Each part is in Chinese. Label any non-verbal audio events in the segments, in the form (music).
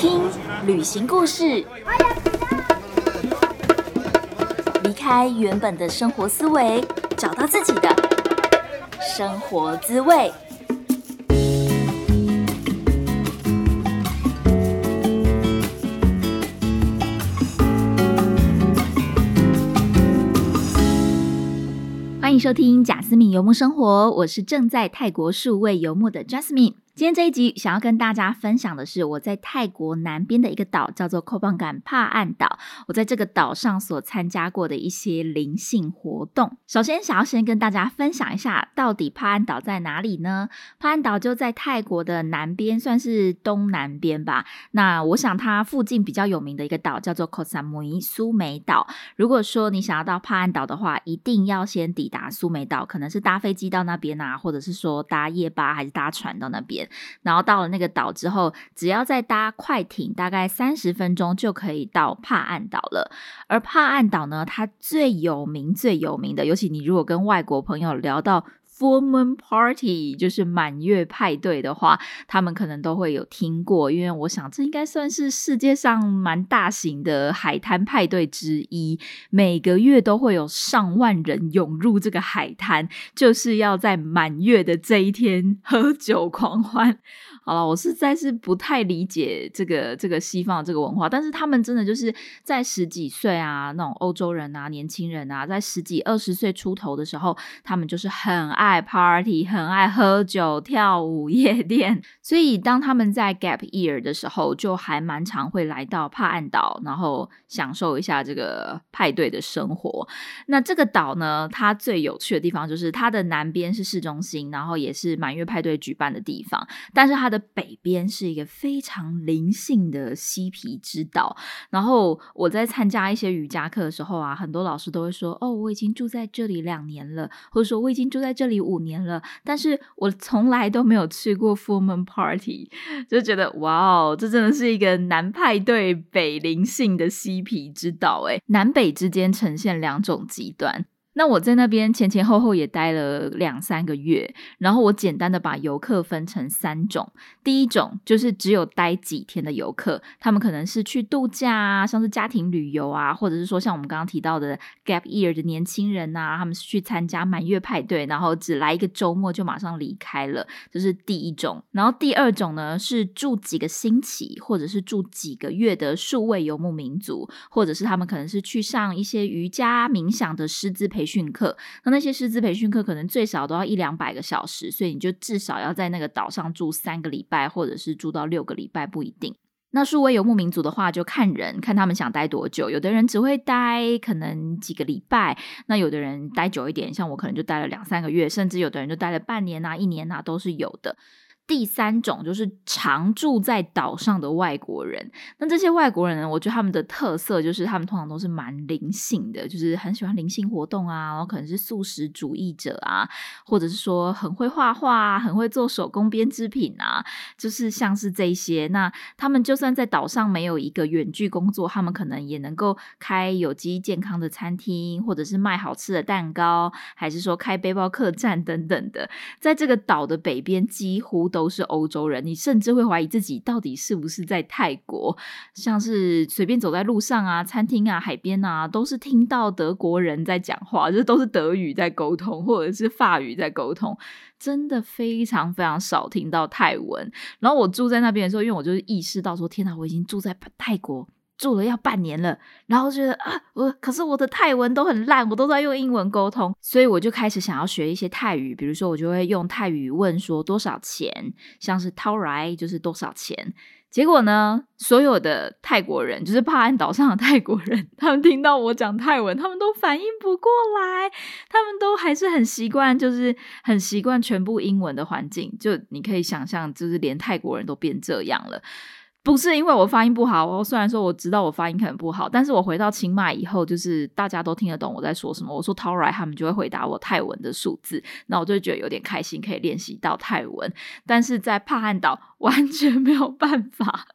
听旅行故事，离开原本的生活思维，找到自己的生活滋味。欢迎收听贾斯敏游牧生活，我是正在泰国数位游牧的 Jasmine。今天这一集想要跟大家分享的是我在泰国南边的一个岛，叫做 k o p a n g a n 帕岸岛。我在这个岛上所参加过的一些灵性活动。首先，想要先跟大家分享一下，到底帕岸岛在哪里呢？帕岸岛就在泰国的南边，算是东南边吧。那我想它附近比较有名的一个岛叫做 Koh Samui 苏梅岛。如果说你想要到帕岸岛的话，一定要先抵达苏梅岛，可能是搭飞机到那边啊，或者是说搭夜巴还是搭船到那边。然后到了那个岛之后，只要再搭快艇，大概三十分钟就可以到帕岸岛了。而帕岸岛呢，它最有名、最有名的，尤其你如果跟外国朋友聊到。Full Moon Party 就是满月派对的话，他们可能都会有听过，因为我想这应该算是世界上蛮大型的海滩派对之一，每个月都会有上万人涌入这个海滩，就是要在满月的这一天喝酒狂欢。好了，我实在是不太理解这个这个西方的这个文化，但是他们真的就是在十几岁啊，那种欧洲人啊，年轻人啊，在十几二十岁出头的时候，他们就是很爱 party，很爱喝酒、跳舞、(laughs) 夜店。所以当他们在 gap year 的时候，就还蛮常会来到帕岸岛，然后享受一下这个派对的生活。那这个岛呢，它最有趣的地方就是它的南边是市中心，然后也是满月派对举办的地方，但是它的北边是一个非常灵性的嬉皮之岛。然后我在参加一些瑜伽课的时候啊，很多老师都会说：“哦，我已经住在这里两年了，或者说我已经住在这里五年了，但是我从来都没有去过 full moon party。(laughs) ”就觉得哇哦，这真的是一个南派对北灵性的嬉皮之岛诶南北之间呈现两种极端。那我在那边前前后后也待了两三个月，然后我简单的把游客分成三种。第一种就是只有待几天的游客，他们可能是去度假啊，像是家庭旅游啊，或者是说像我们刚刚提到的 gap year 的年轻人呐，他们是去参加满月派对，然后只来一个周末就马上离开了，这是第一种。然后第二种呢是住几个星期，或者是住几个月的数位游牧民族，或者是他们可能是去上一些瑜伽冥想的师资培训。训课，那那些师资培训课可能最少都要一两百个小时，所以你就至少要在那个岛上住三个礼拜，或者是住到六个礼拜，不一定。那数位游牧民族的话，就看人，看他们想待多久。有的人只会待可能几个礼拜，那有的人待久一点，像我可能就待了两三个月，甚至有的人就待了半年啊、一年啊，都是有的。第三种就是常住在岛上的外国人。那这些外国人呢？我觉得他们的特色就是他们通常都是蛮灵性的，就是很喜欢灵性活动啊，然后可能是素食主义者啊，或者是说很会画画、很会做手工编织品啊，就是像是这些。那他们就算在岛上没有一个远距工作，他们可能也能够开有机健康的餐厅，或者是卖好吃的蛋糕，还是说开背包客栈等等的。在这个岛的北边，几乎都都是欧洲人，你甚至会怀疑自己到底是不是在泰国。像是随便走在路上啊、餐厅啊、海边啊，都是听到德国人在讲话，这都是德语在沟通，或者是法语在沟通，真的非常非常少听到泰文。然后我住在那边的时候，因为我就是意识到说，天哪，我已经住在泰国。住了要半年了，然后觉得啊，我可是我的泰文都很烂，我都在用英文沟通，所以我就开始想要学一些泰语。比如说，我就会用泰语问说多少钱，像是掏来就是多少钱。结果呢，所有的泰国人，就是帕岸岛上的泰国人，他们听到我讲泰文，他们都反应不过来，他们都还是很习惯，就是很习惯全部英文的环境。就你可以想象，就是连泰国人都变这样了。不是因为我发音不好哦，虽然说我知道我发音可能不好，但是我回到清迈以后，就是大家都听得懂我在说什么。我说 t a r 他们就会回答我泰文的数字，那我就觉得有点开心，可以练习到泰文。但是在帕岸岛完全没有办法。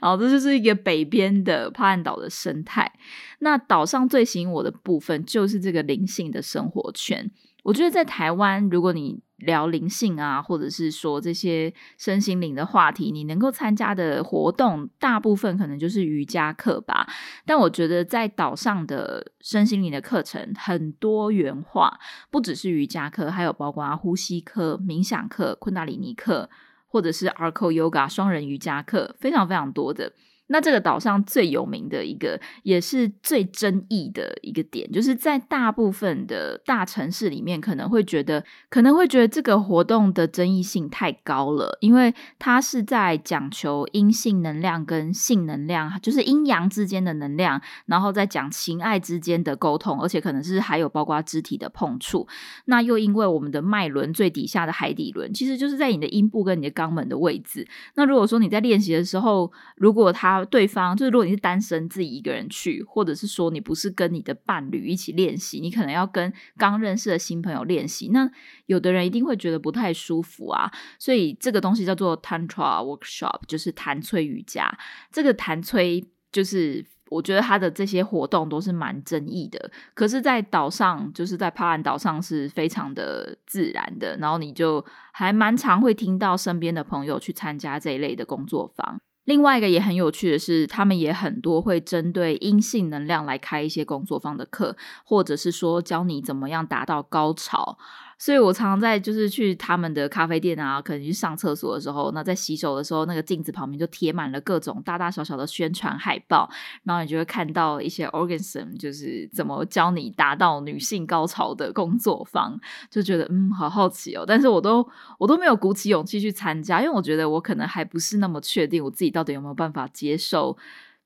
好，这就是一个北边的帕岸岛的生态。那岛上最吸引我的部分就是这个灵性的生活圈。我觉得在台湾，如果你聊灵性啊，或者是说这些身心灵的话题，你能够参加的活动，大部分可能就是瑜伽课吧。但我觉得在岛上的身心灵的课程很多元化，不只是瑜伽课，还有包括呼吸课、冥想课、昆达里尼课，或者是 Arco Yoga 双人瑜伽课，非常非常多的。那这个岛上最有名的一个，也是最争议的一个点，就是在大部分的大城市里面，可能会觉得可能会觉得这个活动的争议性太高了，因为它是在讲求阴性能量跟性能量，就是阴阳之间的能量，然后再讲情爱之间的沟通，而且可能是还有包括肢体的碰触。那又因为我们的脉轮最底下的海底轮，其实就是在你的阴部跟你的肛门的位置。那如果说你在练习的时候，如果它对方就是，如果你是单身自己一个人去，或者是说你不是跟你的伴侣一起练习，你可能要跟刚认识的新朋友练习，那有的人一定会觉得不太舒服啊。所以这个东西叫做 Tantra Workshop，就是弹催瑜伽。这个弹催就是，我觉得他的这些活动都是蛮争议的。可是，在岛上，就是在帕兰岛上是非常的自然的，然后你就还蛮常会听到身边的朋友去参加这一类的工作坊。另外一个也很有趣的是，他们也很多会针对阴性能量来开一些工作坊的课，或者是说教你怎么样达到高潮。所以我常常在就是去他们的咖啡店啊，可能去上厕所的时候，那在洗手的时候，那个镜子旁边就贴满了各种大大小小的宣传海报，然后你就会看到一些 organism，就是怎么教你达到女性高潮的工作坊，就觉得嗯，好好奇哦。但是我都我都没有鼓起勇气去参加，因为我觉得我可能还不是那么确定我自己到底有没有办法接受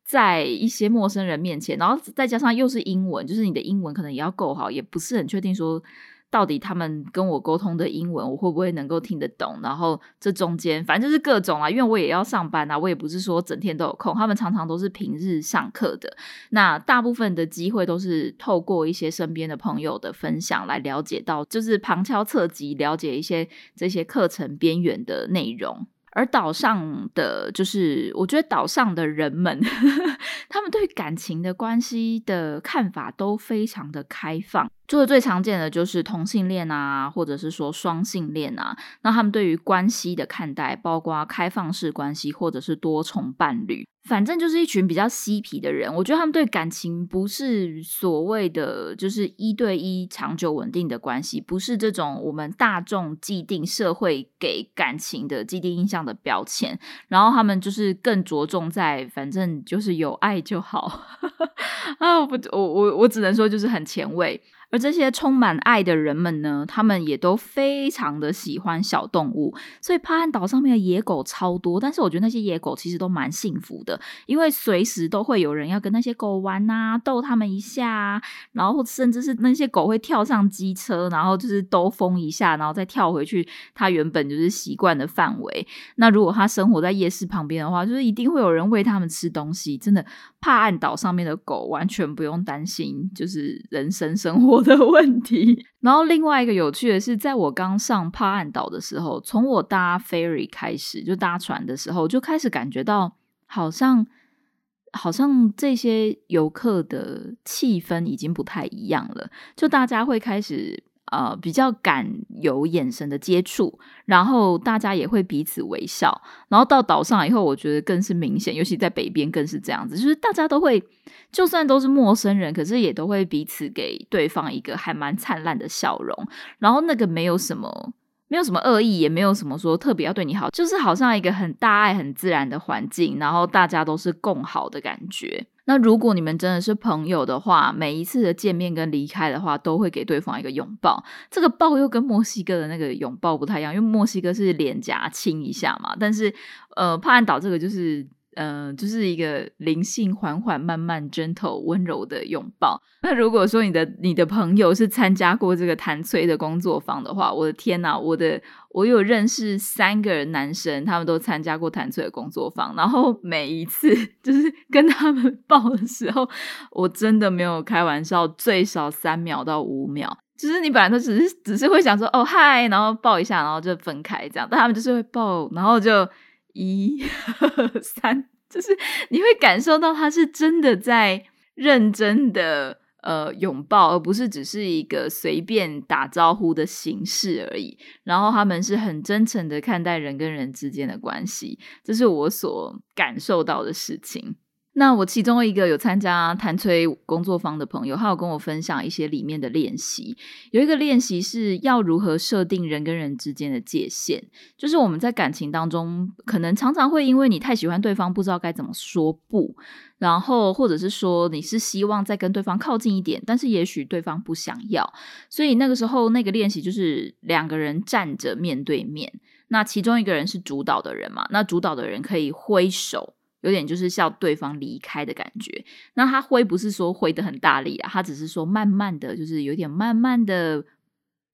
在一些陌生人面前，然后再加上又是英文，就是你的英文可能也要够好，也不是很确定说。到底他们跟我沟通的英文，我会不会能够听得懂？然后这中间反正就是各种啊，因为我也要上班啊，我也不是说整天都有空。他们常常都是平日上课的，那大部分的机会都是透过一些身边的朋友的分享来了解到，就是旁敲侧击了解一些这些课程边缘的内容。而岛上的就是，我觉得岛上的人们，(laughs) 他们对感情的关系的看法都非常的开放。做的最常见的就是同性恋啊，或者是说双性恋啊。那他们对于关系的看待，包括开放式关系或者是多重伴侣，反正就是一群比较嬉皮的人。我觉得他们对感情不是所谓的就是一对一长久稳定的关系，不是这种我们大众既定社会给感情的既定印象的标签。然后他们就是更着重在，反正就是有爱就好 (laughs) 啊！不，我我我只能说就是很前卫。而这些充满爱的人们呢，他们也都非常的喜欢小动物，所以帕岸岛上面的野狗超多。但是我觉得那些野狗其实都蛮幸福的，因为随时都会有人要跟那些狗玩啊，逗他们一下，然后甚至是那些狗会跳上机车，然后就是兜风一下，然后再跳回去它原本就是习惯的范围。那如果它生活在夜市旁边的话，就是一定会有人喂它们吃东西。真的，帕岸岛上面的狗完全不用担心，就是人生生活。的 (laughs) 问题。然后另外一个有趣的是，在我刚上帕岸岛的时候，从我搭 ferry 开始，就搭船的时候，就开始感觉到好像好像这些游客的气氛已经不太一样了，就大家会开始。呃，比较敢有眼神的接触，然后大家也会彼此微笑。然后到岛上以后，我觉得更是明显，尤其在北边更是这样子，就是大家都会，就算都是陌生人，可是也都会彼此给对方一个还蛮灿烂的笑容。然后那个没有什么，没有什么恶意，也没有什么说特别要对你好，就是好像一个很大爱、很自然的环境，然后大家都是共好的感觉。那如果你们真的是朋友的话，每一次的见面跟离开的话，都会给对方一个拥抱。这个抱又跟墨西哥的那个拥抱不太一样，因为墨西哥是脸颊亲一下嘛，但是呃，帕兰岛这个就是。嗯，就是一个灵性缓缓、慢慢、gentle、温柔的拥抱。那如果说你的你的朋友是参加过这个弹催的工作坊的话，我的天哪，我的我有认识三个男生，他们都参加过弹催的工作坊，然后每一次 (laughs) 就是跟他们抱的时候，我真的没有开玩笑，最少三秒到五秒，就是你本来都只是只是会想说哦嗨，然后抱一下，然后就分开这样，但他们就是会抱，然后就。一、(laughs) 三，就是你会感受到他是真的在认真的呃拥抱，而不是只是一个随便打招呼的形式而已。然后他们是很真诚的看待人跟人之间的关系，这是我所感受到的事情。那我其中一个有参加谭崔工作坊的朋友，他有跟我分享一些里面的练习。有一个练习是要如何设定人跟人之间的界限，就是我们在感情当中，可能常常会因为你太喜欢对方，不知道该怎么说不，然后或者是说你是希望再跟对方靠近一点，但是也许对方不想要，所以那个时候那个练习就是两个人站着面对面，那其中一个人是主导的人嘛，那主导的人可以挥手。有点就是笑对方离开的感觉，那他挥不是说挥的很大力啊，他只是说慢慢的就是有点慢慢的。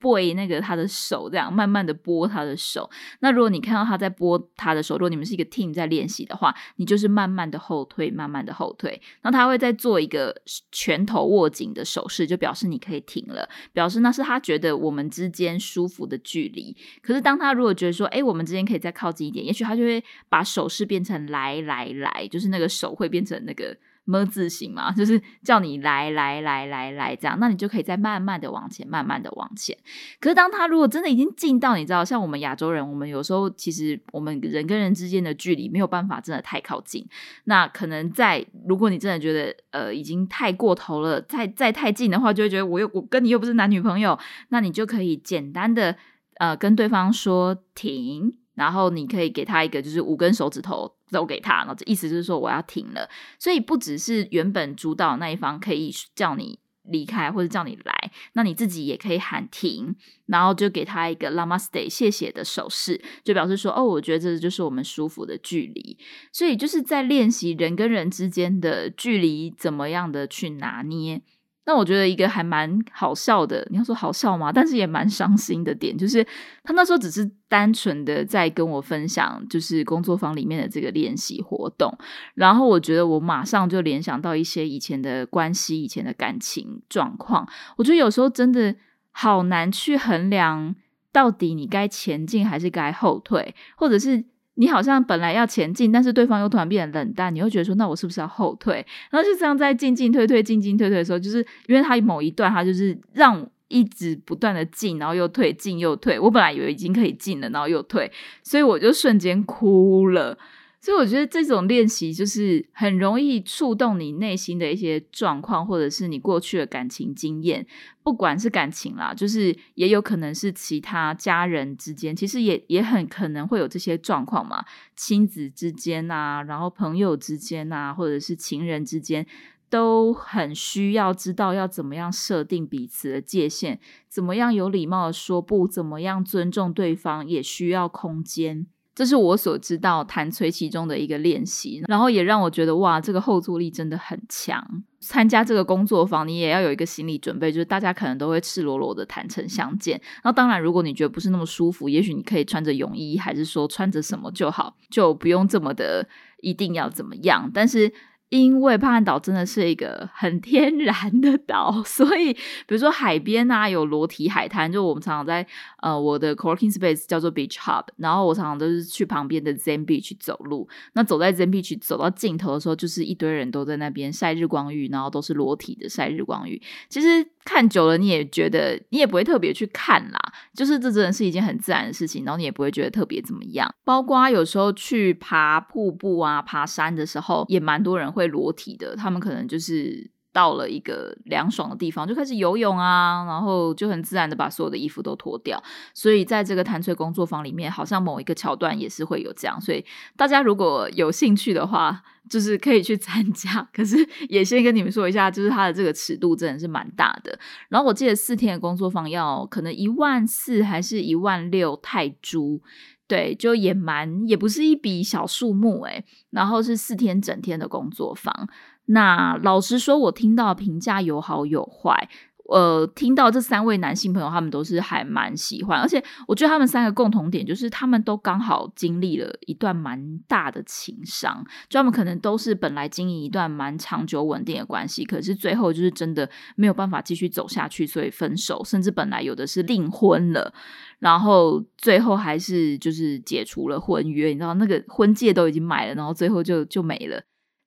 背那个他的手，这样慢慢的拨他的手。那如果你看到他在拨他的手，如果你们是一个 team 在练习的话，你就是慢慢的后退，慢慢的后退。那他会再做一个拳头握紧的手势，就表示你可以停了，表示那是他觉得我们之间舒服的距离。可是当他如果觉得说，哎，我们之间可以再靠近一点，也许他就会把手势变成来来来，就是那个手会变成那个。么字形嘛，就是叫你来来来来来这样，那你就可以再慢慢的往前，慢慢的往前。可是当他如果真的已经近到，你知道，像我们亚洲人，我们有时候其实我们人跟人之间的距离没有办法真的太靠近。那可能在如果你真的觉得呃已经太过头了，再再太近的话，就会觉得我又我跟你又不是男女朋友，那你就可以简单的呃跟对方说停。然后你可以给他一个，就是五根手指头都给他，然后这意思就是说我要停了。所以不只是原本主导那一方可以叫你离开或者叫你来，那你自己也可以喊停，然后就给他一个 Namaste 谢谢的手势，就表示说哦，我觉得这就是我们舒服的距离。所以就是在练习人跟人之间的距离怎么样的去拿捏。那我觉得一个还蛮好笑的，你要说好笑吗？但是也蛮伤心的点，就是他那时候只是单纯的在跟我分享，就是工作坊里面的这个练习活动。然后我觉得我马上就联想到一些以前的关系、以前的感情状况。我觉得有时候真的好难去衡量，到底你该前进还是该后退，或者是。你好像本来要前进，但是对方又突然变得冷淡，你会觉得说，那我是不是要后退？然后就这样在进进退退、进进退退的时候，就是因为他某一段，他就是让一直不断的进，然后又退，进又退。我本来以为已经可以进了，然后又退，所以我就瞬间哭了。所以我觉得这种练习就是很容易触动你内心的一些状况，或者是你过去的感情经验，不管是感情啦，就是也有可能是其他家人之间，其实也也很可能会有这些状况嘛，亲子之间啊，然后朋友之间啊，或者是情人之间，都很需要知道要怎么样设定彼此的界限，怎么样有礼貌的说不，怎么样尊重对方，也需要空间。这是我所知道弹吹其中的一个练习，然后也让我觉得哇，这个后坐力真的很强。参加这个工作坊，你也要有一个心理准备，就是大家可能都会赤裸裸的坦诚相见。那当然，如果你觉得不是那么舒服，也许你可以穿着泳衣，还是说穿着什么就好，就不用这么的一定要怎么样。但是。因为帕岸岛真的是一个很天然的岛，(laughs) 所以比如说海边啊，有裸体海滩，就我们常常在呃我的 co-working space 叫做 beach hub，然后我常常都是去旁边的 Zen Beach 走路。那走在 Zen Beach 走到尽头的时候，就是一堆人都在那边晒日光浴，然后都是裸体的晒日光浴。其实看久了，你也觉得你也不会特别去看啦，就是这真的是一件很自然的事情，然后你也不会觉得特别怎么样。包括有时候去爬瀑布啊、爬山的时候，也蛮多人会。裸体的，他们可能就是到了一个凉爽的地方，就开始游泳啊，然后就很自然的把所有的衣服都脱掉。所以在这个弹吹工作坊里面，好像某一个桥段也是会有这样。所以大家如果有兴趣的话，就是可以去参加。可是也先跟你们说一下，就是它的这个尺度真的是蛮大的。然后我记得四天的工作坊要可能一万四还是一万六泰铢。对，就也蛮，也不是一笔小数目诶然后是四天整天的工作坊。那老实说，我听到评价有好有坏。呃，听到这三位男性朋友，他们都是还蛮喜欢，而且我觉得他们三个共同点就是，他们都刚好经历了一段蛮大的情伤，就他们可能都是本来经营一段蛮长久稳定的关系，可是最后就是真的没有办法继续走下去，所以分手，甚至本来有的是订婚了，然后最后还是就是解除了婚约，你知道那个婚戒都已经买了，然后最后就就没了。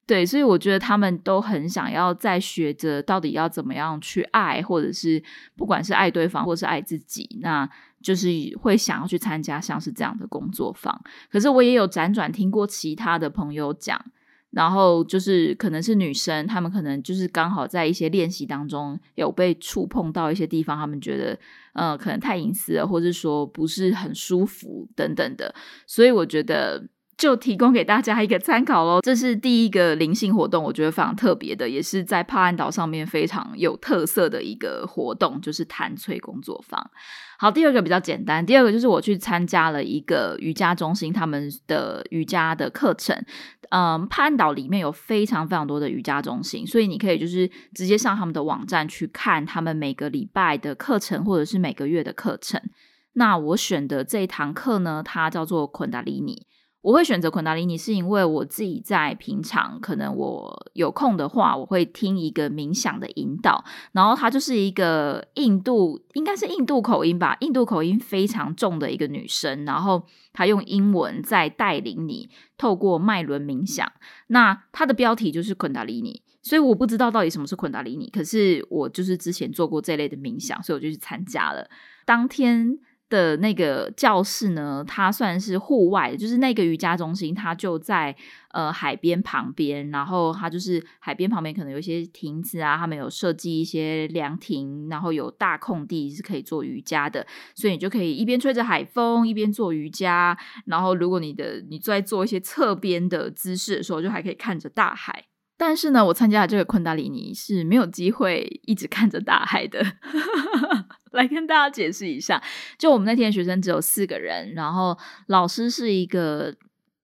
对，所以我觉得他们都很想要在学着到底要怎么样去爱，或者是不管是爱对方或是爱自己，那就是会想要去参加像是这样的工作坊。可是我也有辗转听过其他的朋友讲，然后就是可能是女生，她们可能就是刚好在一些练习当中有被触碰到一些地方，他们觉得呃可能太隐私了，或者说不是很舒服等等的，所以我觉得。就提供给大家一个参考喽。(laughs) 这是第一个灵性活动，我觉得非常特别的，也是在帕岸岛上面非常有特色的一个活动，就是弹翠工作坊。好，第二个比较简单，第二个就是我去参加了一个瑜伽中心他们的瑜伽的课程。嗯，帕岸岛里面有非常非常多的瑜伽中心，所以你可以就是直接上他们的网站去看他们每个礼拜的课程，或者是每个月的课程。那我选的这一堂课呢，它叫做昆达里尼。我会选择昆达里尼，是因为我自己在平常可能我有空的话，我会听一个冥想的引导，然后她就是一个印度，应该是印度口音吧，印度口音非常重的一个女生，然后她用英文在带领你透过脉轮冥想。那她的标题就是昆达里尼，所以我不知道到底什么是昆达里尼，可是我就是之前做过这类的冥想，所以我就去参加了。当天。的那个教室呢，它算是户外，就是那个瑜伽中心，它就在呃海边旁边，然后它就是海边旁边可能有一些亭子啊，他们有设计一些凉亭，然后有大空地是可以做瑜伽的，所以你就可以一边吹着海风一边做瑜伽，然后如果你的你在做一些侧边的姿势的时候，就还可以看着大海。但是呢，我参加的这个昆达里尼是没有机会一直看着大海的。来跟大家解释一下，就我们那天学生只有四个人，然后老师是一个。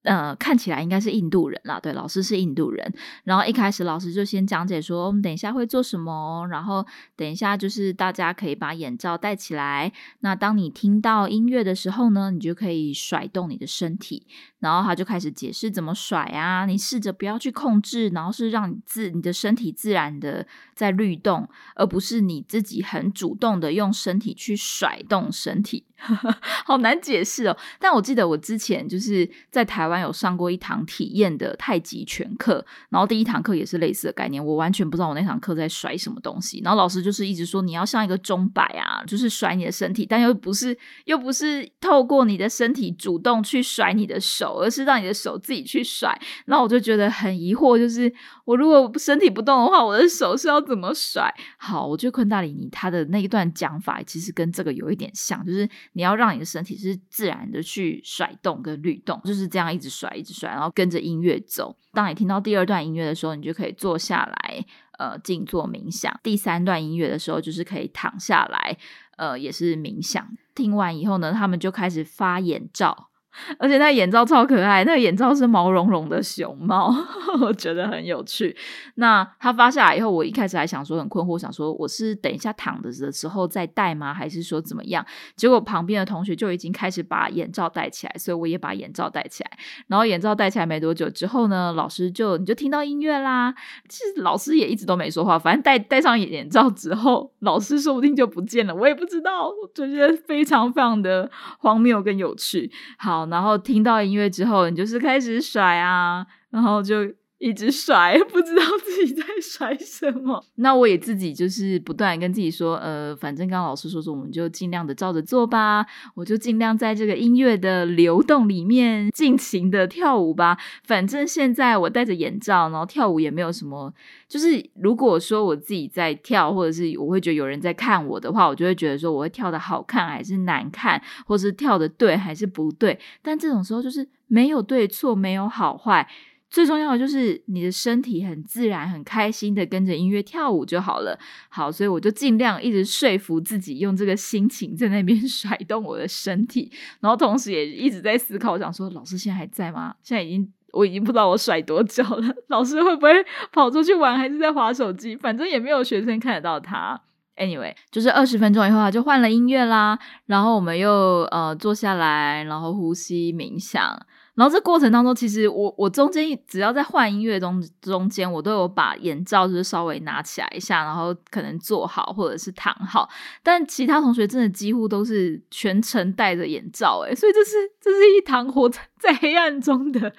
呃，看起来应该是印度人啦。对，老师是印度人。然后一开始老师就先讲解说，我们等一下会做什么。然后等一下就是大家可以把眼罩戴起来。那当你听到音乐的时候呢，你就可以甩动你的身体。然后他就开始解释怎么甩啊。你试着不要去控制，然后是让你自你的身体自然的在律动，而不是你自己很主动的用身体去甩动身体。(laughs) 好难解释哦，但我记得我之前就是在台湾有上过一堂体验的太极拳课，然后第一堂课也是类似的概念，我完全不知道我那堂课在甩什么东西，然后老师就是一直说你要像一个钟摆啊，就是甩你的身体，但又不是又不是透过你的身体主动去甩你的手，而是让你的手自己去甩，然后我就觉得很疑惑，就是我如果身体不动的话，我的手是要怎么甩？好，我觉得昆大里尼他的那一段讲法其实跟这个有一点像，就是。你要让你的身体是自然的去甩动跟律动，就是这样一一直甩一直甩，然后跟着音乐走。当你听到第二段音乐的时候，你就可以坐下来，呃，静坐冥想。第三段音乐的时候，就是可以躺下来，呃，也是冥想。听完以后呢，他们就开始发眼罩。而且那眼罩超可爱，那个眼罩是毛茸茸的熊猫，(laughs) 我觉得很有趣。那它发下来以后，我一开始还想说很困惑，想说我是等一下躺着的时候再戴吗，还是说怎么样？结果旁边的同学就已经开始把眼罩戴起来，所以我也把眼罩戴起来。然后眼罩戴起来没多久之后呢，老师就你就听到音乐啦。其实老师也一直都没说话，反正戴戴上眼罩之后，老师说不定就不见了，我也不知道，就觉得非常非常的荒谬跟有趣。好。然后听到音乐之后，你就是开始甩啊，然后就。一直甩，不知道自己在甩什么。那我也自己就是不断跟自己说，呃，反正刚刚老师说说，我们就尽量的照着做吧。我就尽量在这个音乐的流动里面尽情的跳舞吧。反正现在我戴着眼罩，然后跳舞也没有什么。就是如果说我自己在跳，或者是我会觉得有人在看我的话，我就会觉得说我会跳的好看还是难看，或是跳的对还是不对。但这种时候就是没有对错，没有好坏。最重要的就是你的身体很自然、很开心的跟着音乐跳舞就好了。好，所以我就尽量一直说服自己，用这个心情在那边 (laughs) 甩动我的身体，然后同时也一直在思考，我想说老师现在还在吗？现在已经我已经不知道我甩多久了，(laughs) 老师会不会跑出去玩，还是在划手机？反正也没有学生看得到他。Anyway，就是二十分钟以后，他就换了音乐啦，然后我们又呃坐下来，然后呼吸冥想。然后这过程当中，其实我我中间只要在换音乐中中间，我都有把眼罩就是稍微拿起来一下，然后可能坐好或者是躺好。但其他同学真的几乎都是全程戴着眼罩，诶所以这是这是一堂活在黑暗中的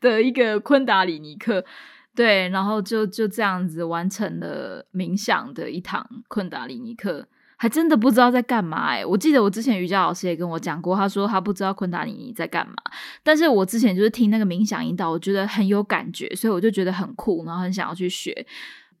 的一个昆达里尼克。对，然后就就这样子完成了冥想的一堂昆达里尼课。还真的不知道在干嘛哎！我记得我之前瑜伽老师也跟我讲过，他说他不知道昆达里尼在干嘛。但是我之前就是听那个冥想引导，我觉得很有感觉，所以我就觉得很酷，然后很想要去学。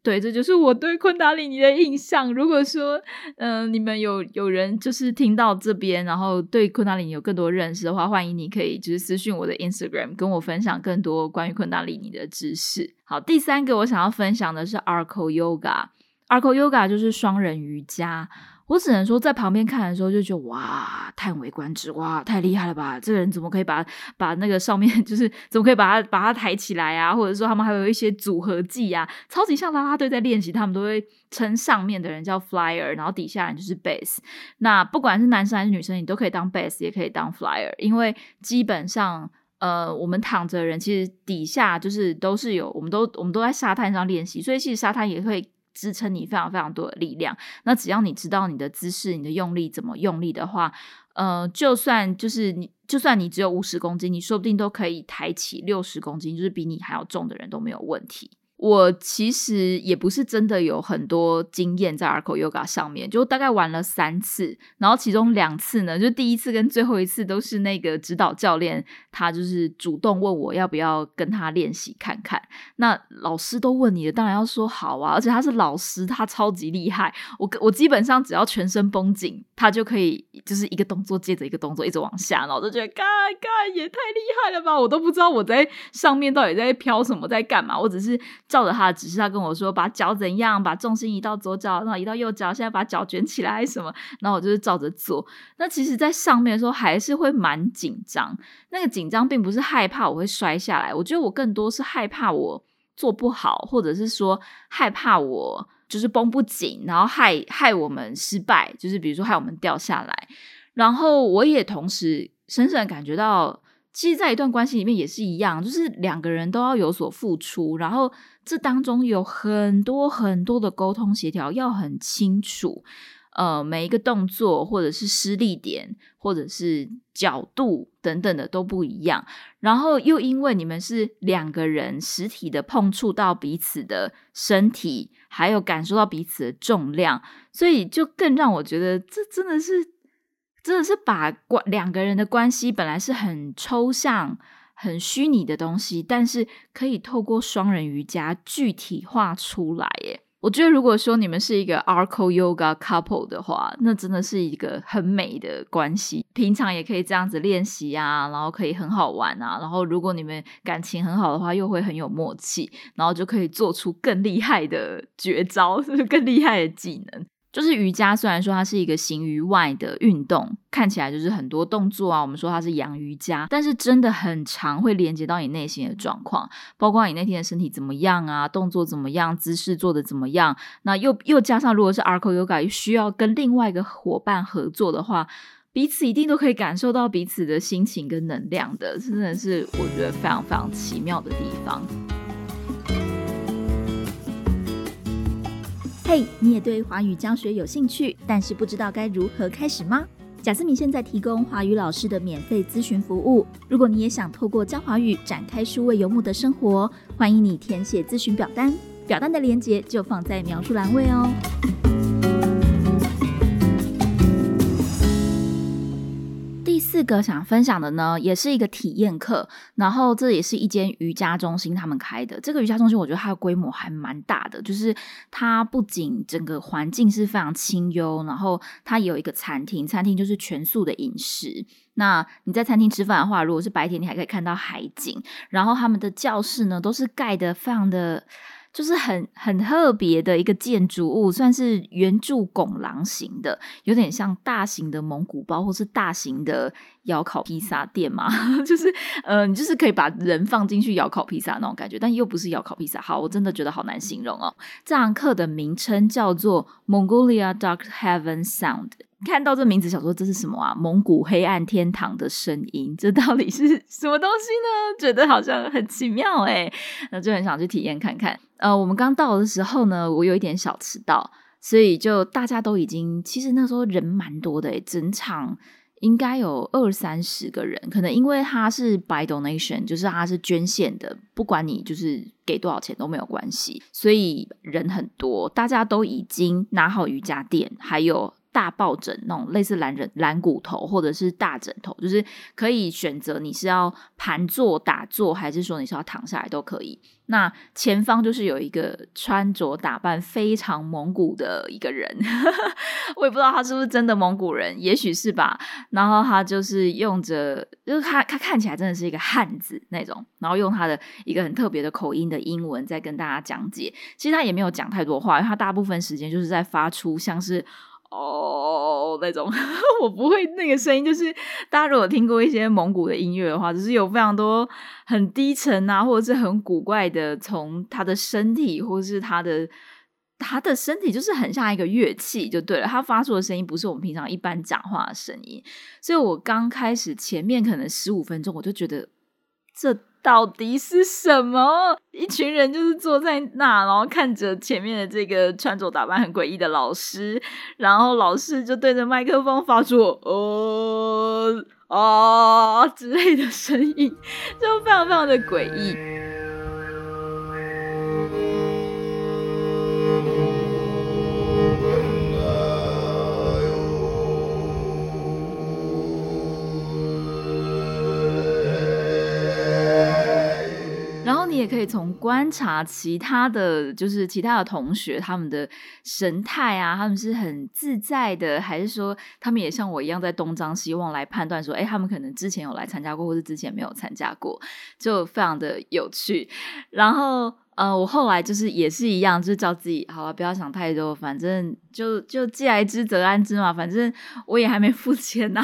对，这就是我对昆达里尼的印象。如果说，嗯，你们有有人就是听到这边，然后对昆达里尼有更多认识的话，欢迎你可以就是私信我的 Instagram，跟我分享更多关于昆达里尼的知识。好，第三个我想要分享的是 Arco Yoga。Arco Yoga 就是双人瑜伽，我只能说在旁边看的时候就觉得哇，叹为观止，哇，太厉害了吧！这个人怎么可以把把那个上面 (laughs) 就是怎么可以把它把它抬起来啊？或者说他们还有一些组合技啊，超级像啦啦队在练习，他们都会称上面的人叫 flyer，然后底下人就是 base。那不管是男生还是女生，你都可以当 base，也可以当 flyer，因为基本上呃，我们躺着的人其实底下就是都是有，我们都我们都在沙滩上练习，所以其实沙滩也会。支撑你非常非常多的力量。那只要你知道你的姿势、你的用力怎么用力的话，呃，就算就是你，就算你只有五十公斤，你说不定都可以抬起六十公斤，就是比你还要重的人都没有问题。我其实也不是真的有很多经验在 Arco Yoga 上面，就大概玩了三次，然后其中两次呢，就第一次跟最后一次都是那个指导教练，他就是主动问我要不要跟他练习看看。那老师都问你的，当然要说好啊，而且他是老师，他超级厉害。我我基本上只要全身绷紧，他就可以就是一个动作接着一个动作一直往下，然后就觉得，干干也太厉害了吧！我都不知道我在上面到底在飘什么，在干嘛，我只是。照着他的指示，他跟我说把脚怎样，把重心移到左脚，然后移到右脚，现在把脚卷起来什么，然后我就是照着做。那其实，在上面的时候还是会蛮紧张。那个紧张并不是害怕我会摔下来，我觉得我更多是害怕我做不好，或者是说害怕我就是绷不紧，然后害害我们失败，就是比如说害我们掉下来。然后我也同时深深感觉到。其实，在一段关系里面也是一样，就是两个人都要有所付出，然后这当中有很多很多的沟通协调要很清楚，呃，每一个动作或者是施力点或者是角度等等的都不一样，然后又因为你们是两个人实体的碰触到彼此的身体，还有感受到彼此的重量，所以就更让我觉得这真的是。真的是把关两个人的关系本来是很抽象、很虚拟的东西，但是可以透过双人瑜伽具体化出来。耶！我觉得如果说你们是一个 Arco Yoga couple 的话，那真的是一个很美的关系。平常也可以这样子练习啊，然后可以很好玩啊。然后如果你们感情很好的话，又会很有默契，然后就可以做出更厉害的绝招，是 (laughs) 更厉害的技能。就是瑜伽，虽然说它是一个形于外的运动，看起来就是很多动作啊。我们说它是阳瑜伽，但是真的很长，会连接到你内心的状况，包括你那天的身体怎么样啊，动作怎么样，姿势做的怎么样。那又又加上，如果是 Arco Yoga 需要跟另外一个伙伴合作的话，彼此一定都可以感受到彼此的心情跟能量的，真的是我觉得非常非常奇妙的地方。嘿，你也对华语教学有兴趣，但是不知道该如何开始吗？贾思敏现在提供华语老师的免费咨询服务。如果你也想透过教华语展开数位游牧的生活，欢迎你填写咨询表单，表单的链接就放在描述栏位哦。四个想分享的呢，也是一个体验课，然后这也是一间瑜伽中心他们开的。这个瑜伽中心我觉得它的规模还蛮大的，就是它不仅整个环境是非常清幽，然后它有一个餐厅，餐厅就是全素的饮食。那你在餐厅吃饭的话，如果是白天，你还可以看到海景。然后他们的教室呢，都是盖的非常的。就是很很特别的一个建筑物，算是圆柱拱廊型的，有点像大型的蒙古包或是大型的窑烤披萨店嘛。(laughs) 就是呃，你就是可以把人放进去窑烤披萨那种感觉，但又不是窑烤披萨。好，我真的觉得好难形容哦。这堂课的名称叫做 Mongolia Dark Heaven Sound。看到这名字，想说这是什么啊？蒙古黑暗天堂的声音，这到底是什么东西呢？觉得好像很奇妙哎，那就很想去体验看看。呃，我们刚到的时候呢，我有一点小迟到，所以就大家都已经，其实那时候人蛮多的整场应该有二三十个人，可能因为他是 by donation，就是他是捐献的，不管你就是给多少钱都没有关系，所以人很多，大家都已经拿好瑜伽垫，还有。大抱枕那种类似蓝人蓝骨头，或者是大枕头，就是可以选择你是要盘坐打坐，还是说你是要躺下来都可以。那前方就是有一个穿着打扮非常蒙古的一个人，(laughs) 我也不知道他是不是真的蒙古人，也许是吧。然后他就是用着，就是他他看起来真的是一个汉子那种，然后用他的一个很特别的口音的英文在跟大家讲解。其实他也没有讲太多话，因为他大部分时间就是在发出像是。哦，那种我不会那个声音，就是大家如果听过一些蒙古的音乐的话，就是有非常多很低沉啊，或者是很古怪的，从他的身体或者是他的他的身体，就是很像一个乐器，就对了。他发出的声音不是我们平常一般讲话的声音，所以我刚开始前面可能十五分钟，我就觉得这。到底是什么？一群人就是坐在那，然后看着前面的这个穿着打扮很诡异的老师，然后老师就对着麦克风发出“哦啊”之类的声音，就非常非常的诡异。也可以从观察其他的就是其他的同学他们的神态啊，他们是很自在的，还是说他们也像我一样在东张西望来判断说，哎，他们可能之前有来参加过，或者之前没有参加过，就非常的有趣。然后。呃，我后来就是也是一样，就是叫自己好了，不要想太多，反正就就既来之则安之嘛，反正我也还没付钱呐。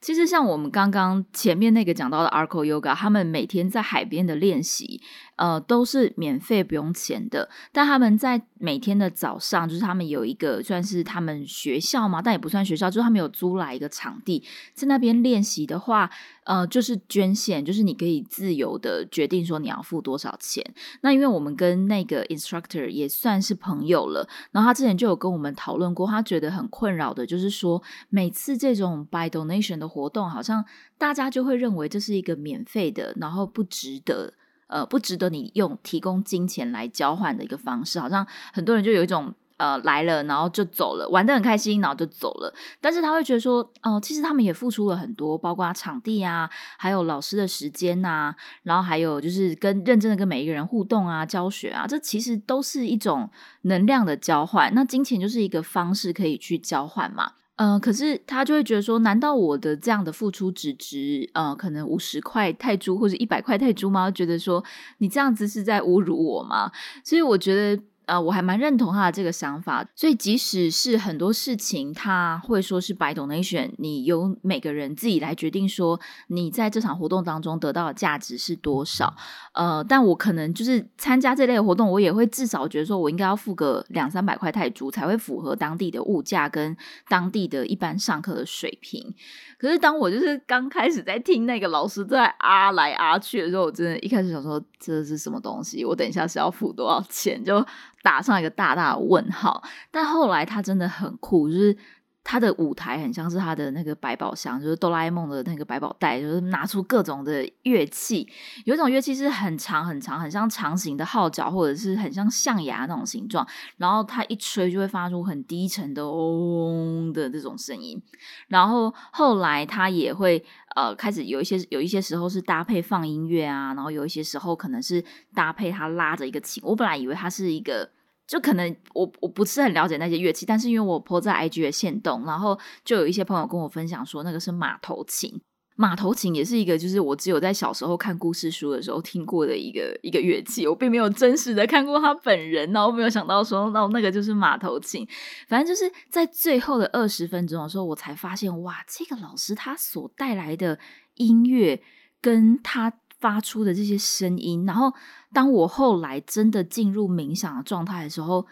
其实像我们刚刚前面那个讲到的 Arco Yoga，他们每天在海边的练习。呃，都是免费不用钱的，但他们在每天的早上，就是他们有一个算是他们学校嘛，但也不算学校，就是他们有租来一个场地，在那边练习的话，呃，就是捐献，就是你可以自由的决定说你要付多少钱。那因为我们跟那个 instructor 也算是朋友了，然后他之前就有跟我们讨论过，他觉得很困扰的，就是说每次这种 by donation 的活动，好像大家就会认为这是一个免费的，然后不值得。呃，不值得你用提供金钱来交换的一个方式，好像很多人就有一种呃来了，然后就走了，玩的很开心，然后就走了。但是他会觉得说，哦，其实他们也付出了很多，包括场地啊，还有老师的时间呐，然后还有就是跟认真的跟每一个人互动啊，教学啊，这其实都是一种能量的交换。那金钱就是一个方式可以去交换嘛。嗯，可是他就会觉得说，难道我的这样的付出只值呃，可能五十块泰铢或者一百块泰铢吗？觉得说你这样子是在侮辱我吗？所以我觉得。呃，我还蛮认同他的这个想法，所以即使是很多事情，他会说是 by donation，你由每个人自己来决定说你在这场活动当中得到的价值是多少。呃，但我可能就是参加这类活动，我也会至少觉得说我应该要付个两三百块泰铢，才会符合当地的物价跟当地的一般上课的水平。可是当我就是刚开始在听那个老师在啊来啊去的时候，我真的一开始想说这是什么东西？我等一下是要付多少钱？就打上一个大大的问号，但后来他真的很酷，就是他的舞台很像是他的那个百宝箱，就是哆啦 A 梦的那个百宝袋，就是拿出各种的乐器，有一种乐器是很长很长，很像长形的号角，或者是很像象牙那种形状，然后他一吹就会发出很低沉的嗡的这种声音，然后后来他也会。呃，开始有一些有一些时候是搭配放音乐啊，然后有一些时候可能是搭配他拉着一个琴。我本来以为他是一个，就可能我我不是很了解那些乐器，但是因为我泼在 IG 的线动，然后就有一些朋友跟我分享说那个是马头琴。马头琴也是一个，就是我只有在小时候看故事书的时候听过的一个一个乐器，我并没有真实的看过他本人，然后没有想到说，那那个就是马头琴。反正就是在最后的二十分钟的时候，我才发现，哇，这个老师他所带来的音乐跟他发出的这些声音，然后当我后来真的进入冥想的状态的时候，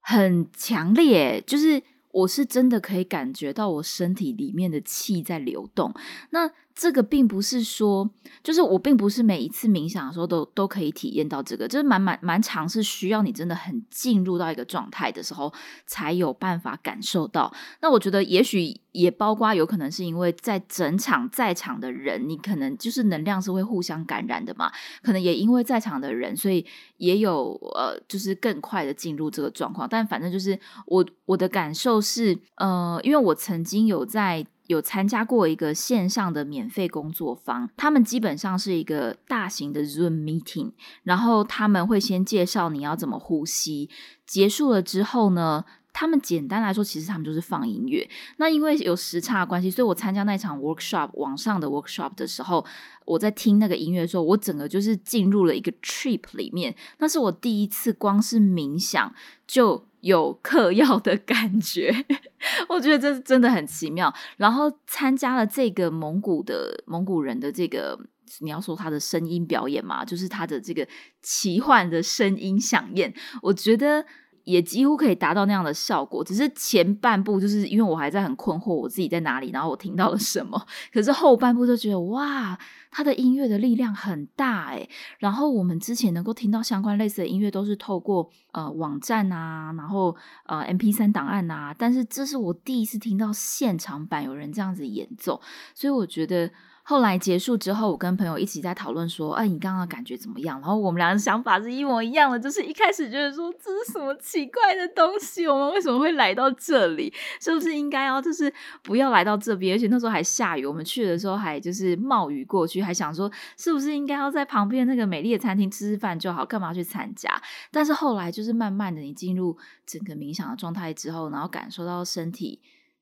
很强烈，就是。我是真的可以感觉到我身体里面的气在流动。那这个并不是说，就是我并不是每一次冥想的时候都都可以体验到这个，就是蛮蛮蛮长，是需要你真的很进入到一个状态的时候，才有办法感受到。那我觉得也许也包括有可能是因为在整场在场的人，你可能就是能量是会互相感染的嘛，可能也因为在场的人，所以也有呃，就是更快的进入这个状况。但反正就是我我的感受是，呃，因为我曾经有在。有参加过一个线上的免费工作坊，他们基本上是一个大型的 Zoom meeting，然后他们会先介绍你要怎么呼吸，结束了之后呢，他们简单来说，其实他们就是放音乐。那因为有时差关系，所以我参加那场 workshop 网上的 workshop 的时候，我在听那个音乐的时候，我整个就是进入了一个 trip 里面。那是我第一次光是冥想就。有嗑药的感觉，(laughs) 我觉得这是真的很奇妙。然后参加了这个蒙古的蒙古人的这个，你要说他的声音表演嘛，就是他的这个奇幻的声音响宴，我觉得也几乎可以达到那样的效果。只是前半部就是因为我还在很困惑我自己在哪里，然后我听到了什么，可是后半部就觉得哇。他的音乐的力量很大诶，然后我们之前能够听到相关类似的音乐，都是透过呃网站啊，然后呃 M P 三档案啊，但是这是我第一次听到现场版有人这样子演奏，所以我觉得。后来结束之后，我跟朋友一起在讨论说：“哎，你刚刚感觉怎么样？”然后我们俩的想法是一模一样的，就是一开始觉得说这是什么奇怪的东西，我们为什么会来到这里？是不是应该要就是不要来到这边？而且那时候还下雨，我们去的时候还就是冒雨过去，还想说是不是应该要在旁边那个美丽的餐厅吃吃饭就好，干嘛去参加？但是后来就是慢慢的，你进入整个冥想的状态之后，然后感受到身体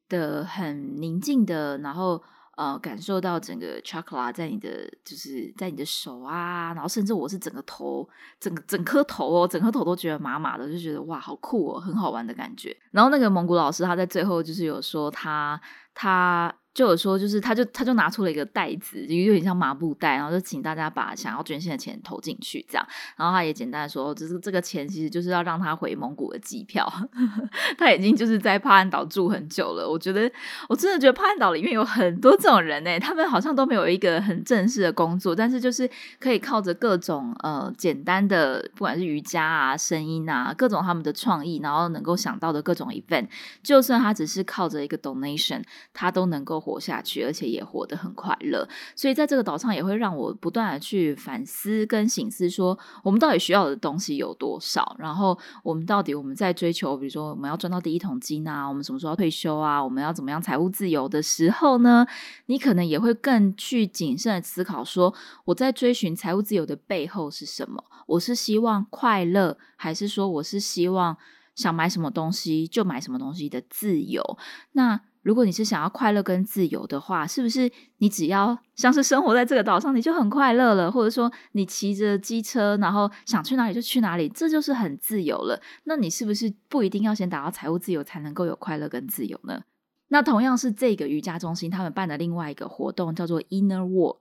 的很宁静的，然后。呃，感受到整个 chakra 在你的，就是在你的手啊，然后甚至我是整个头，整个整颗头哦，整颗头都觉得麻麻的，就觉得哇，好酷哦，很好玩的感觉。然后那个蒙古老师他在最后就是有说他他。就有说，就是他就他就拿出了一个袋子，就有点像麻布袋，然后就请大家把想要捐献的钱投进去，这样。然后他也简单的说，就是这个钱其实就是要让他回蒙古的机票。(laughs) 他已经就是在帕岸岛住很久了，我觉得我真的觉得帕岸岛里面有很多这种人呢，他们好像都没有一个很正式的工作，但是就是可以靠着各种呃简单的，不管是瑜伽啊、声音啊，各种他们的创意，然后能够想到的各种 event，就算他只是靠着一个 donation，他都能够。活下去，而且也活得很快乐，所以在这个岛上也会让我不断的去反思跟醒思，说我们到底需要的东西有多少，然后我们到底我们在追求，比如说我们要赚到第一桶金啊，我们什么时候要退休啊，我们要怎么样财务自由的时候呢？你可能也会更去谨慎的思考，说我在追寻财务自由的背后是什么？我是希望快乐，还是说我是希望想买什么东西就买什么东西的自由？那？如果你是想要快乐跟自由的话，是不是你只要像是生活在这个岛上，你就很快乐了？或者说你骑着机车，然后想去哪里就去哪里，这就是很自由了？那你是不是不一定要先达到财务自由才能够有快乐跟自由呢？那同样是这个瑜伽中心，他们办的另外一个活动叫做 Inner Walk，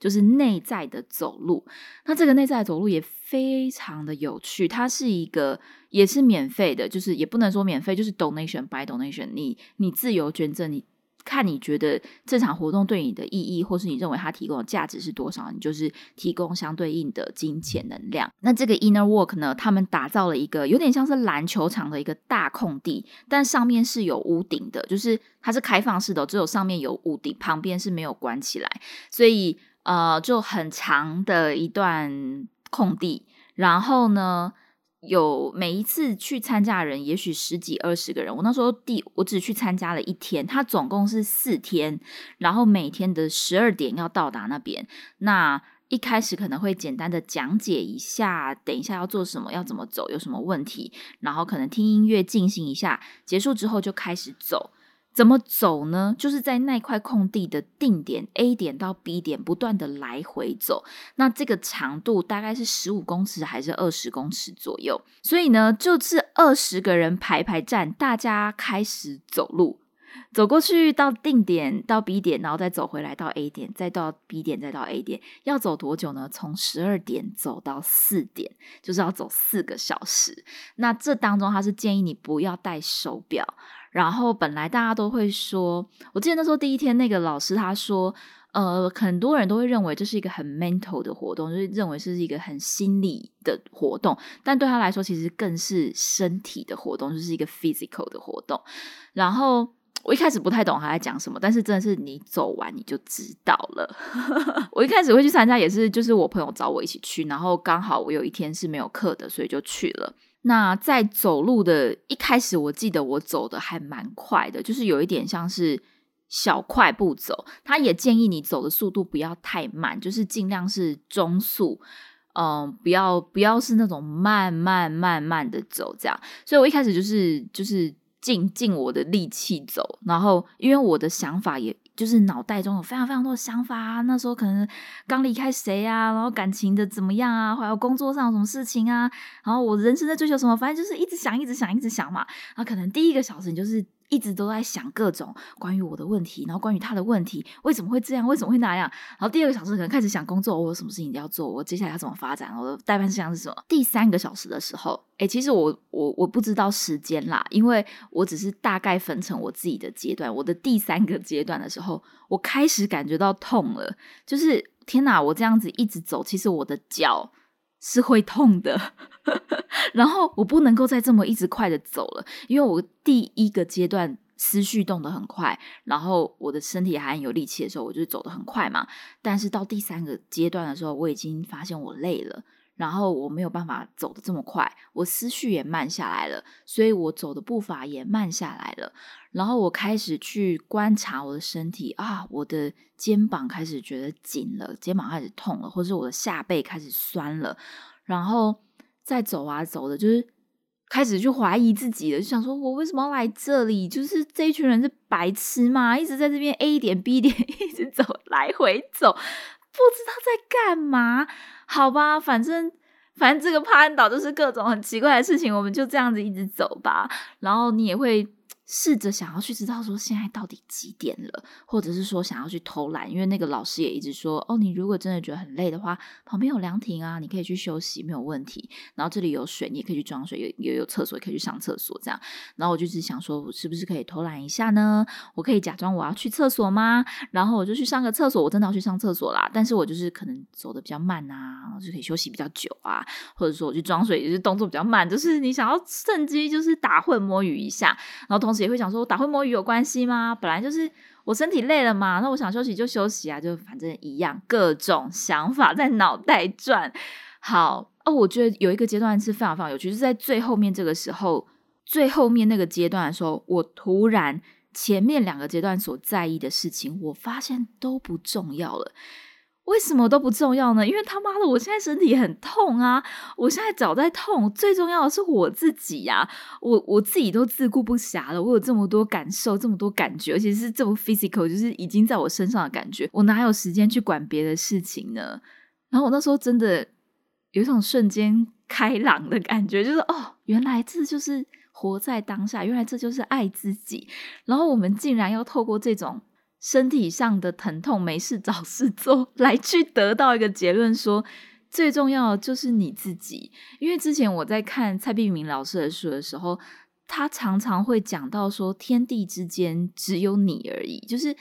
就是内在的走路。那这个内在走路也非常的有趣，它是一个也是免费的，就是也不能说免费，就是 donation by donation，你你自由捐赠你。看你觉得这场活动对你的意义，或是你认为它提供的价值是多少，你就是提供相对应的金钱能量。那这个 Inner Walk 呢，他们打造了一个有点像是篮球场的一个大空地，但上面是有屋顶的，就是它是开放式的，只有上面有屋顶，旁边是没有关起来，所以呃就很长的一段空地，然后呢。有每一次去参加人，也许十几二十个人。我那时候第我只去参加了一天，他总共是四天，然后每天的十二点要到达那边。那一开始可能会简单的讲解一下，等一下要做什么，要怎么走，有什么问题，然后可能听音乐进行一下，结束之后就开始走。怎么走呢？就是在那块空地的定点 A 点到 B 点不断的来回走，那这个长度大概是十五公尺还是二十公尺左右？所以呢，就是二十个人排排站，大家开始走路，走过去到定点到 B 点，然后再走回来到 A 点，再到 B 点，再到 A 点，要走多久呢？从十二点走到四点，就是要走四个小时。那这当中他是建议你不要带手表。然后本来大家都会说，我记得那时候第一天那个老师他说，呃，很多人都会认为这是一个很 mental 的活动，就是认为是一个很心理的活动，但对他来说，其实更是身体的活动，就是一个 physical 的活动。然后我一开始不太懂他在讲什么，但是真的是你走完你就知道了。(laughs) 我一开始会去参加，也是就是我朋友找我一起去，然后刚好我有一天是没有课的，所以就去了。那在走路的一开始，我记得我走的还蛮快的，就是有一点像是小快步走。他也建议你走的速度不要太慢，就是尽量是中速，嗯，不要不要是那种慢慢慢慢的走这样。所以我一开始就是就是尽尽我的力气走，然后因为我的想法也。就是脑袋中有非常非常多的想法啊，那时候可能刚离开谁啊，然后感情的怎么样啊，还有工作上有什么事情啊，然后我人生在追求什么，反正就是一直想，一直想，一直想嘛。然后可能第一个小时你就是。一直都在想各种关于我的问题，然后关于他的问题，为什么会这样，为什么会那样？然后第二个小时可能开始想工作，我有什么事情要做，我接下来要怎么发展，我的代办事项是什么？第三个小时的时候，哎，其实我我我不知道时间啦，因为我只是大概分成我自己的阶段。我的第三个阶段的时候，我开始感觉到痛了，就是天哪，我这样子一直走，其实我的脚。是会痛的，(laughs) 然后我不能够再这么一直快的走了，因为我第一个阶段思绪动得很快，然后我的身体还有力气的时候，我就走得很快嘛。但是到第三个阶段的时候，我已经发现我累了。然后我没有办法走的这么快，我思绪也慢下来了，所以我走的步伐也慢下来了。然后我开始去观察我的身体啊，我的肩膀开始觉得紧了，肩膀开始痛了，或者我的下背开始酸了。然后再走啊走的，就是开始去怀疑自己了，就想说我为什么要来这里？就是这一群人是白痴吗？一直在这边 A 点 B 点 (laughs) 一直走来回走，不知道在干嘛。好吧，反正反正这个帕恩岛就是各种很奇怪的事情，我们就这样子一直走吧。然后你也会。试着想要去知道说现在到底几点了，或者是说想要去偷懒，因为那个老师也一直说哦，你如果真的觉得很累的话，旁边有凉亭啊，你可以去休息，没有问题。然后这里有水，你也可以去装水，有也有厕所，可以去上厕所这样。然后我就只想说，我是不是可以偷懒一下呢？我可以假装我要去厕所吗？然后我就去上个厕所，我真的要去上厕所啦。但是我就是可能走的比较慢啊，就可以休息比较久啊，或者说我去装水，也是动作比较慢，就是你想要趁机就是打混摸鱼一下，然后同也会想说，打会摸鱼有关系吗？本来就是我身体累了嘛，那我想休息就休息啊，就反正一样，各种想法在脑袋转。好哦，我觉得有一个阶段是非常非常有趣，是在最后面这个时候，最后面那个阶段的时候，我突然前面两个阶段所在意的事情，我发现都不重要了。为什么都不重要呢？因为他妈的，我现在身体很痛啊！我现在脚在痛，最重要的是我自己呀！我我自己都自顾不暇了，我有这么多感受，这么多感觉，而且是这么 physical，就是已经在我身上的感觉，我哪有时间去管别的事情呢？然后我那时候真的有一种瞬间开朗的感觉，就是哦，原来这就是活在当下，原来这就是爱自己。然后我们竟然要透过这种。身体上的疼痛，没事找事做，(laughs) 来去得到一个结论，说最重要的就是你自己。因为之前我在看蔡碧明老师的书的时候，他常常会讲到说，天地之间只有你而已，就是。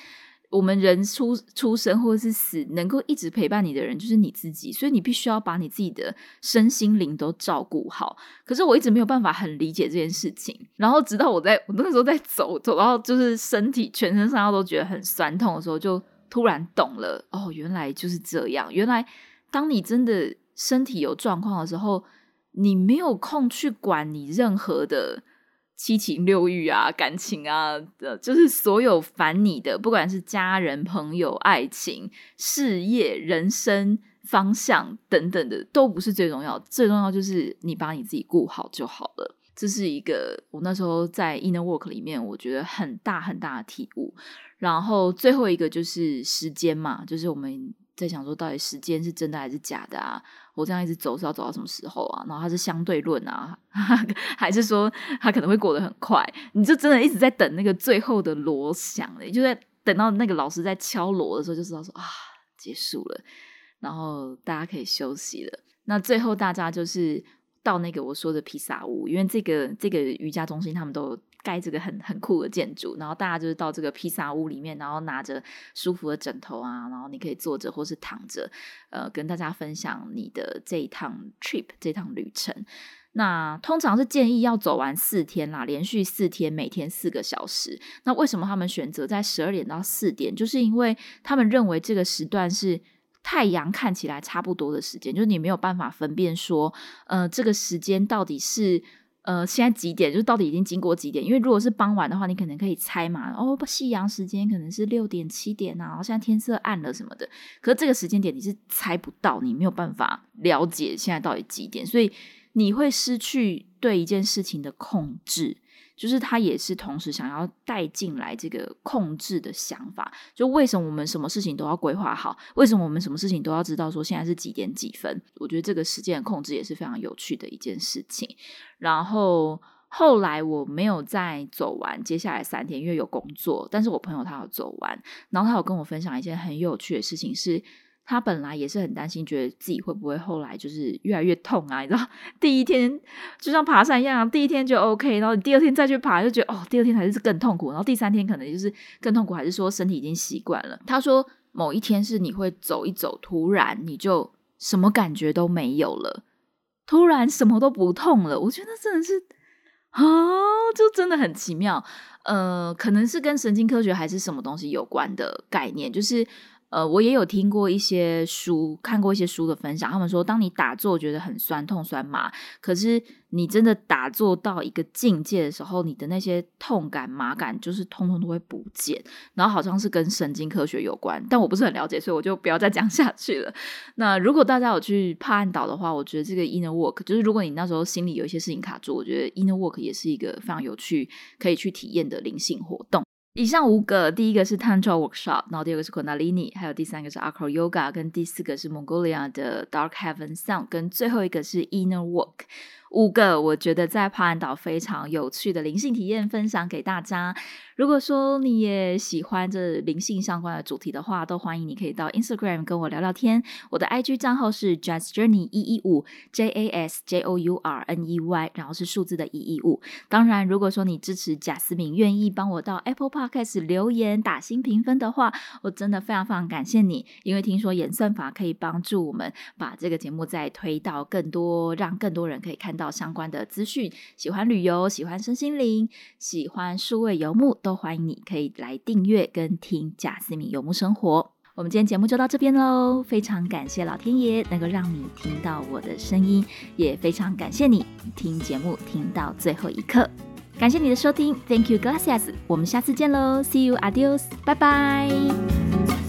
我们人出出生或者是死，能够一直陪伴你的人就是你自己，所以你必须要把你自己的身心灵都照顾好。可是我一直没有办法很理解这件事情，然后直到我在我那个时候在走走到就是身体全身上下都觉得很酸痛的时候，就突然懂了哦，原来就是这样。原来当你真的身体有状况的时候，你没有空去管你任何的。七情六欲啊，感情啊，的就是所有烦你的，不管是家人、朋友、爱情、事业、人生方向等等的，都不是最重要。最重要就是你把你自己顾好就好了。这是一个我那时候在 Inner Work 里面，我觉得很大很大的体悟。然后最后一个就是时间嘛，就是我们。在想说，到底时间是真的还是假的啊？我这样一直走是要走到什么时候啊？然后它是相对论啊，(laughs) 还是说它可能会过得很快？你就真的一直在等那个最后的锣响嘞，就在等到那个老师在敲锣的时候，就知道说啊，结束了，然后大家可以休息了。那最后大家就是到那个我说的披萨屋，因为这个这个瑜伽中心他们都。盖这个很很酷的建筑，然后大家就是到这个披萨屋里面，然后拿着舒服的枕头啊，然后你可以坐着或是躺着，呃，跟大家分享你的这一趟 trip 这趟旅程。那通常是建议要走完四天啦，连续四天，每天四个小时。那为什么他们选择在十二点到四点？就是因为他们认为这个时段是太阳看起来差不多的时间，就是你没有办法分辨说，呃，这个时间到底是呃现在几点，就是到底已经经过几点？因为如果是傍晚的话，你可能可以猜嘛，哦，夕阳时间可能是六点、七点啊，然后现在天色暗了什么的。可是这个时间点你是猜不到，你没有办法了解现在到底几点，所以。你会失去对一件事情的控制，就是他也是同时想要带进来这个控制的想法。就为什么我们什么事情都要规划好？为什么我们什么事情都要知道说现在是几点几分？我觉得这个时间的控制也是非常有趣的一件事情。然后后来我没有再走完接下来三天，因为有工作。但是我朋友他有走完，然后他有跟我分享一件很有趣的事情是。他本来也是很担心，觉得自己会不会后来就是越来越痛啊？你知道，第一天就像爬山一样，第一天就 OK，然后你第二天再去爬，就觉得哦，第二天还是更痛苦，然后第三天可能就是更痛苦，还是说身体已经习惯了？他说某一天是你会走一走，突然你就什么感觉都没有了，突然什么都不痛了。我觉得真的是啊，就真的很奇妙。呃，可能是跟神经科学还是什么东西有关的概念，就是。呃，我也有听过一些书，看过一些书的分享。他们说，当你打坐觉得很酸痛、酸麻，可是你真的打坐到一个境界的时候，你的那些痛感、麻感，就是通通都会不见。然后好像是跟神经科学有关，但我不是很了解，所以我就不要再 (laughs) 讲下去了。那如果大家有去帕岸岛的话，我觉得这个 inner work，就是如果你那时候心里有一些事情卡住，我觉得 inner work 也是一个非常有趣可以去体验的灵性活动。以上五个，第一个是 Tantra Workshop，然后第二个是 Kundalini，还有第三个是 Acro Yoga，跟第四个是 Mongolia 的 Dark Heaven Sound，跟最后一个是 Inner Work。五个我觉得在帕兰岛非常有趣的灵性体验分享给大家。如果说你也喜欢这灵性相关的主题的话，都欢迎你可以到 Instagram 跟我聊聊天。我的 IG 账号是 Just Journey 一一五 J A S J O U R N E Y，然后是数字的一一五。当然，如果说你支持贾思敏，愿意帮我到 Apple Podcast 留言打新评分的话，我真的非常非常感谢你，因为听说演算法可以帮助我们把这个节目再推到更多，让更多人可以看到相关的资讯。喜欢旅游，喜欢身心灵，喜欢数位游牧。都欢迎你可以来订阅跟听贾思敏游牧生活。我们今天节目就到这边喽，非常感谢老天爷能够让你听到我的声音，也非常感谢你听节目听到最后一刻。感谢你的收听，Thank you, gracias。我们下次见喽，See you, adios，拜拜。